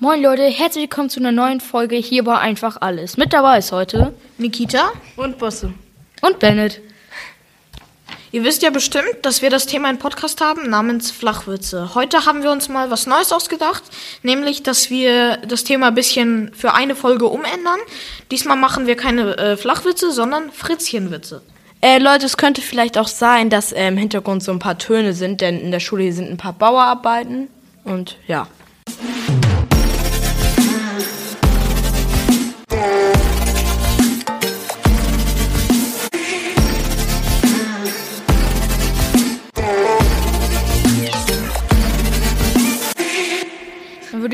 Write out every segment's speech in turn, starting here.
Moin Leute, herzlich willkommen zu einer neuen Folge hier bei Einfach Alles. Mit dabei ist heute Nikita. Und Bosse. und Bennett. Ihr wisst ja bestimmt, dass wir das Thema in Podcast haben namens Flachwitze. Heute haben wir uns mal was Neues ausgedacht, nämlich, dass wir das Thema ein bisschen für eine Folge umändern. Diesmal machen wir keine äh, Flachwitze, sondern Fritzchenwitze. Äh, Leute, es könnte vielleicht auch sein, dass äh, im Hintergrund so ein paar Töne sind, denn in der Schule hier sind ein paar Bauarbeiten. Und ja.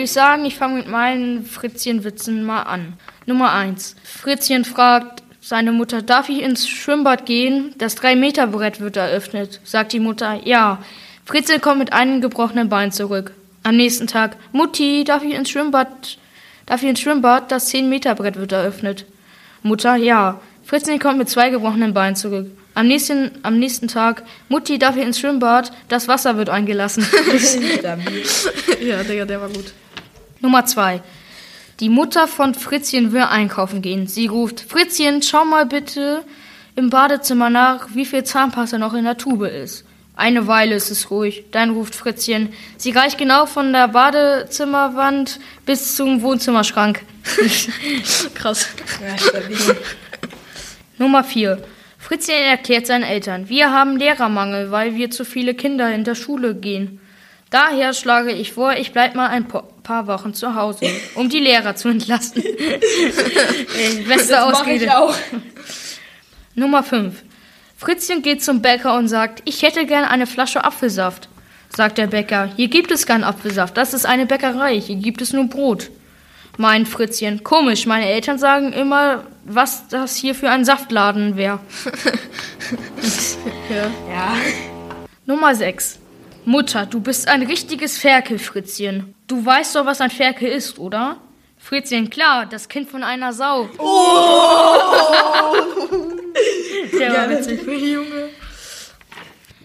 Ich sagen, ich fange mit meinen Fritzchenwitzen mal an. Nummer 1. Fritzchen fragt seine Mutter, darf ich ins Schwimmbad gehen? Das 3-Meter-Brett wird eröffnet. Sagt die Mutter, ja. Fritzchen kommt mit einem gebrochenen Bein zurück. Am nächsten Tag, Mutti, darf ich ins Schwimmbad? Darf ich ins Schwimmbad? Das 10-Meter-Brett wird eröffnet. Mutter, ja. Fritzchen kommt mit zwei gebrochenen Beinen zurück. Am nächsten, am nächsten Tag, Mutti, darf ich ins Schwimmbad? Das Wasser wird eingelassen. Ja, Digga, der war gut. Nummer zwei. Die Mutter von Fritzchen will einkaufen gehen. Sie ruft, Fritzchen, schau mal bitte im Badezimmer nach, wie viel Zahnpasta noch in der Tube ist. Eine Weile ist es ruhig. Dann ruft Fritzchen, sie reicht genau von der Badezimmerwand bis zum Wohnzimmerschrank. Krass. Nummer 4. Fritzchen erklärt seinen Eltern, wir haben Lehrermangel, weil wir zu viele Kinder in der Schule gehen. Daher schlage ich vor, ich bleib mal ein paar Wochen zu Hause, um die Lehrer zu entlasten. Ey, Beste Ausrede. Nummer 5. Fritzchen geht zum Bäcker und sagt, ich hätte gern eine Flasche Apfelsaft. Sagt der Bäcker, hier gibt es keinen Apfelsaft, das ist eine Bäckerei, hier gibt es nur Brot. Mein Fritzchen, komisch, meine Eltern sagen immer, was das hier für ein Saftladen wäre. Ja. Nummer 6. Mutter, du bist ein richtiges Ferkel, Fritzchen. Du weißt doch, was ein Ferkel ist, oder? Fritzchen, klar, das Kind von einer Sau. Oh! Der war witzig.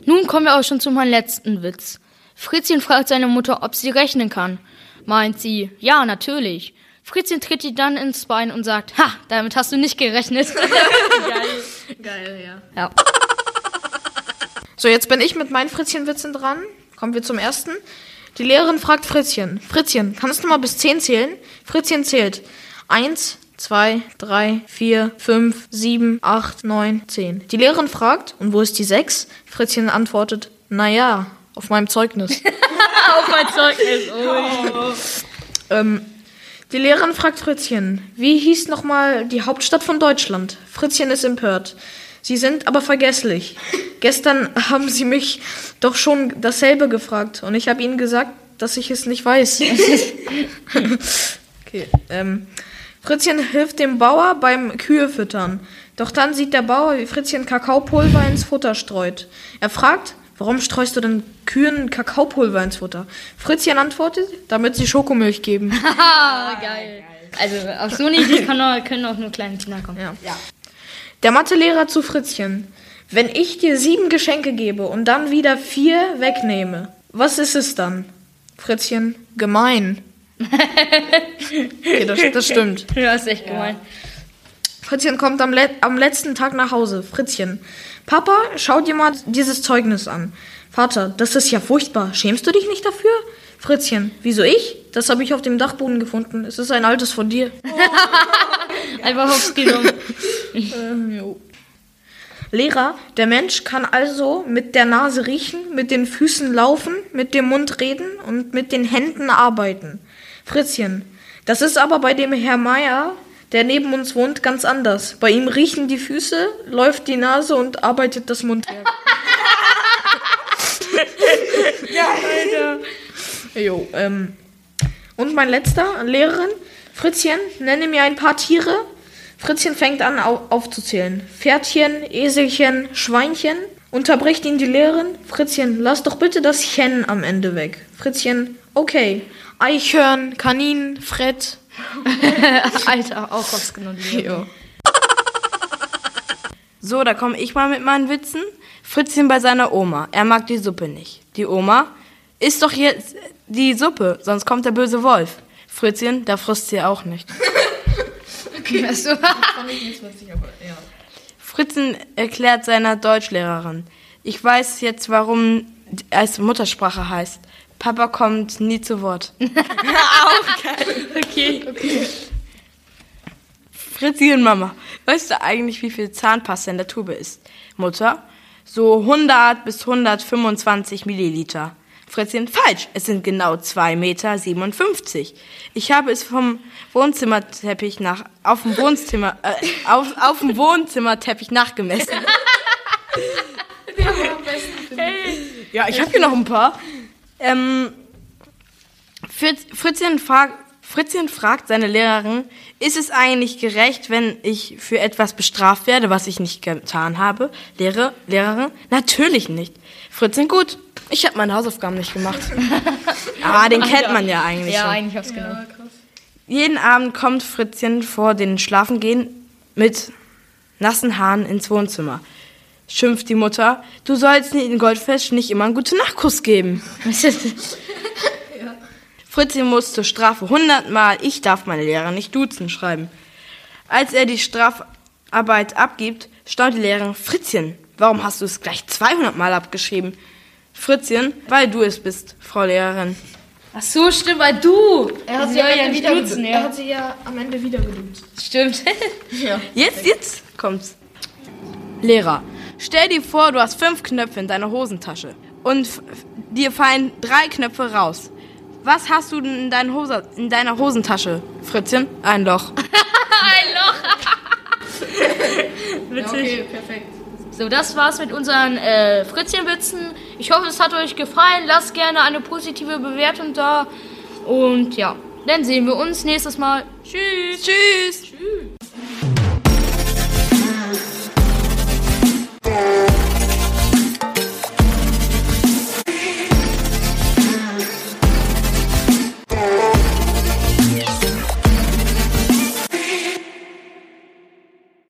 Nun kommen wir auch schon zu meinem letzten Witz. Fritzchen fragt seine Mutter, ob sie rechnen kann. Meint sie, ja, natürlich. Fritzchen tritt ihr dann ins Bein und sagt, ha, damit hast du nicht gerechnet. Geil, ja. ja. So, jetzt bin ich mit meinen Fritzchenwitzen dran. Kommen wir zum ersten. Die Lehrerin fragt Fritzchen. Fritzchen, kannst du mal bis 10 zählen? Fritzchen zählt. 1, 2, 3, 4, 5, 7, 8, 9, 10. Die Lehrerin fragt, und wo ist die 6? Fritzchen antwortet, naja, auf meinem Zeugnis. Auf mein Zeugnis. Oh. ähm, die Lehrerin fragt Fritzchen, wie hieß nochmal die Hauptstadt von Deutschland? Fritzchen ist empört. Sie sind aber vergesslich. Gestern haben sie mich doch schon dasselbe gefragt und ich habe ihnen gesagt, dass ich es nicht weiß. okay, ähm, Fritzchen hilft dem Bauer beim Kühe füttern. Doch dann sieht der Bauer, wie Fritzchen Kakaopulver ins Futter streut. Er fragt, warum streust du denn Kühen Kakaopulver ins Futter? Fritzchen antwortet, damit sie Schokomilch geben. Ah, geil. Also auf so eine Idee können auch nur kleine Kinder kommen. Ja. Der Mathelehrer zu Fritzchen. Wenn ich dir sieben Geschenke gebe und dann wieder vier wegnehme, was ist es dann? Fritzchen, gemein. okay, das, das stimmt. Ja, ist echt gemein. Fritzchen kommt am, le am letzten Tag nach Hause. Fritzchen, Papa, schau dir mal dieses Zeugnis an. Vater, das ist ja furchtbar. Schämst du dich nicht dafür? Fritzchen, wieso ich? Das habe ich auf dem Dachboden gefunden. Es ist ein altes von dir. Einfach aufs genommen. Lehrer, der Mensch kann also mit der Nase riechen, mit den Füßen laufen, mit dem Mund reden und mit den Händen arbeiten. Fritzchen, das ist aber bei dem Herr Meier, der neben uns wohnt, ganz anders. Bei ihm riechen die Füße, läuft die Nase und arbeitet das Mundwerk. ja, Alter. Jo, ähm. Und mein letzter, Lehrerin, Fritzchen, nenne mir ein paar Tiere. Fritzchen fängt an au aufzuzählen. Pferdchen, Eselchen, Schweinchen. Unterbricht ihn die Lehrerin. Fritzchen, lass doch bitte das Chen am Ende weg. Fritzchen, okay. Eichhörn, Kanin, Fred. Alter, auch aufs. Jo. So, da komme ich mal mit meinen Witzen. Fritzchen bei seiner Oma. Er mag die Suppe nicht. Die Oma, Iss doch jetzt die Suppe, sonst kommt der böse Wolf. Fritzchen, da frisst sie auch nicht. Also, Fand ich nicht witzig, aber ja. Fritzchen erklärt seiner Deutschlehrerin. Ich weiß jetzt, warum es Muttersprache heißt. Papa kommt nie zu Wort. okay. Fritzchen, Mama, weißt du eigentlich, wie viel Zahnpasta in der Tube ist? Mutter, so 100 bis 125 Milliliter. Fritzchen, falsch, es sind genau 2,57 Meter. Ich habe es vom Wohnzimmerteppich nach, auf dem Wohnzimmer, äh, auf, auf dem Wohnzimmerteppich nachgemessen. Ja, ich habe hier noch ein paar. Ähm, Fritz, Fritzchen, frag, Fritzchen fragt seine Lehrerin, ist es eigentlich gerecht, wenn ich für etwas bestraft werde, was ich nicht getan habe? Lehrer, Lehrerin, natürlich nicht. Fritzchen, gut, ich habe meine Hausaufgaben nicht gemacht. ah, den kennt man ja eigentlich Ja, schon. eigentlich hab's genau. Jeden Abend kommt Fritzchen vor den Schlafengehen mit nassen Haaren ins Wohnzimmer. Schimpft die Mutter, du sollst den Goldfisch nicht immer einen gute Nachtkuss geben. Fritzchen muss zur Strafe hundertmal, ich darf meine Lehrer nicht duzen, schreiben. Als er die Strafarbeit abgibt, staunt die Lehrerin, Fritzchen, warum hast du es gleich 200 Mal abgeschrieben? Fritzchen, weil du es bist, Frau Lehrerin. Ach so, stimmt, weil du. Er hat, Sie ja Ende nicht wieder duzen, ja. er hat sie ja am Ende wieder geduzt. Stimmt. Jetzt, jetzt kommt's. Lehrer, stell dir vor, du hast fünf Knöpfe in deiner Hosentasche und f- dir fallen drei Knöpfe raus. Was hast du denn in, deiner Hose, in deiner Hosentasche, Fritzchen? Ein Loch. Ein Loch. Okay, perfekt. So, das war's mit unseren äh, Fritzchenwitzen. Ich hoffe, es hat euch gefallen. Lasst gerne eine positive Bewertung da. Und ja, dann sehen wir uns nächstes Mal. Tschüss. Tschüss. Tschüss.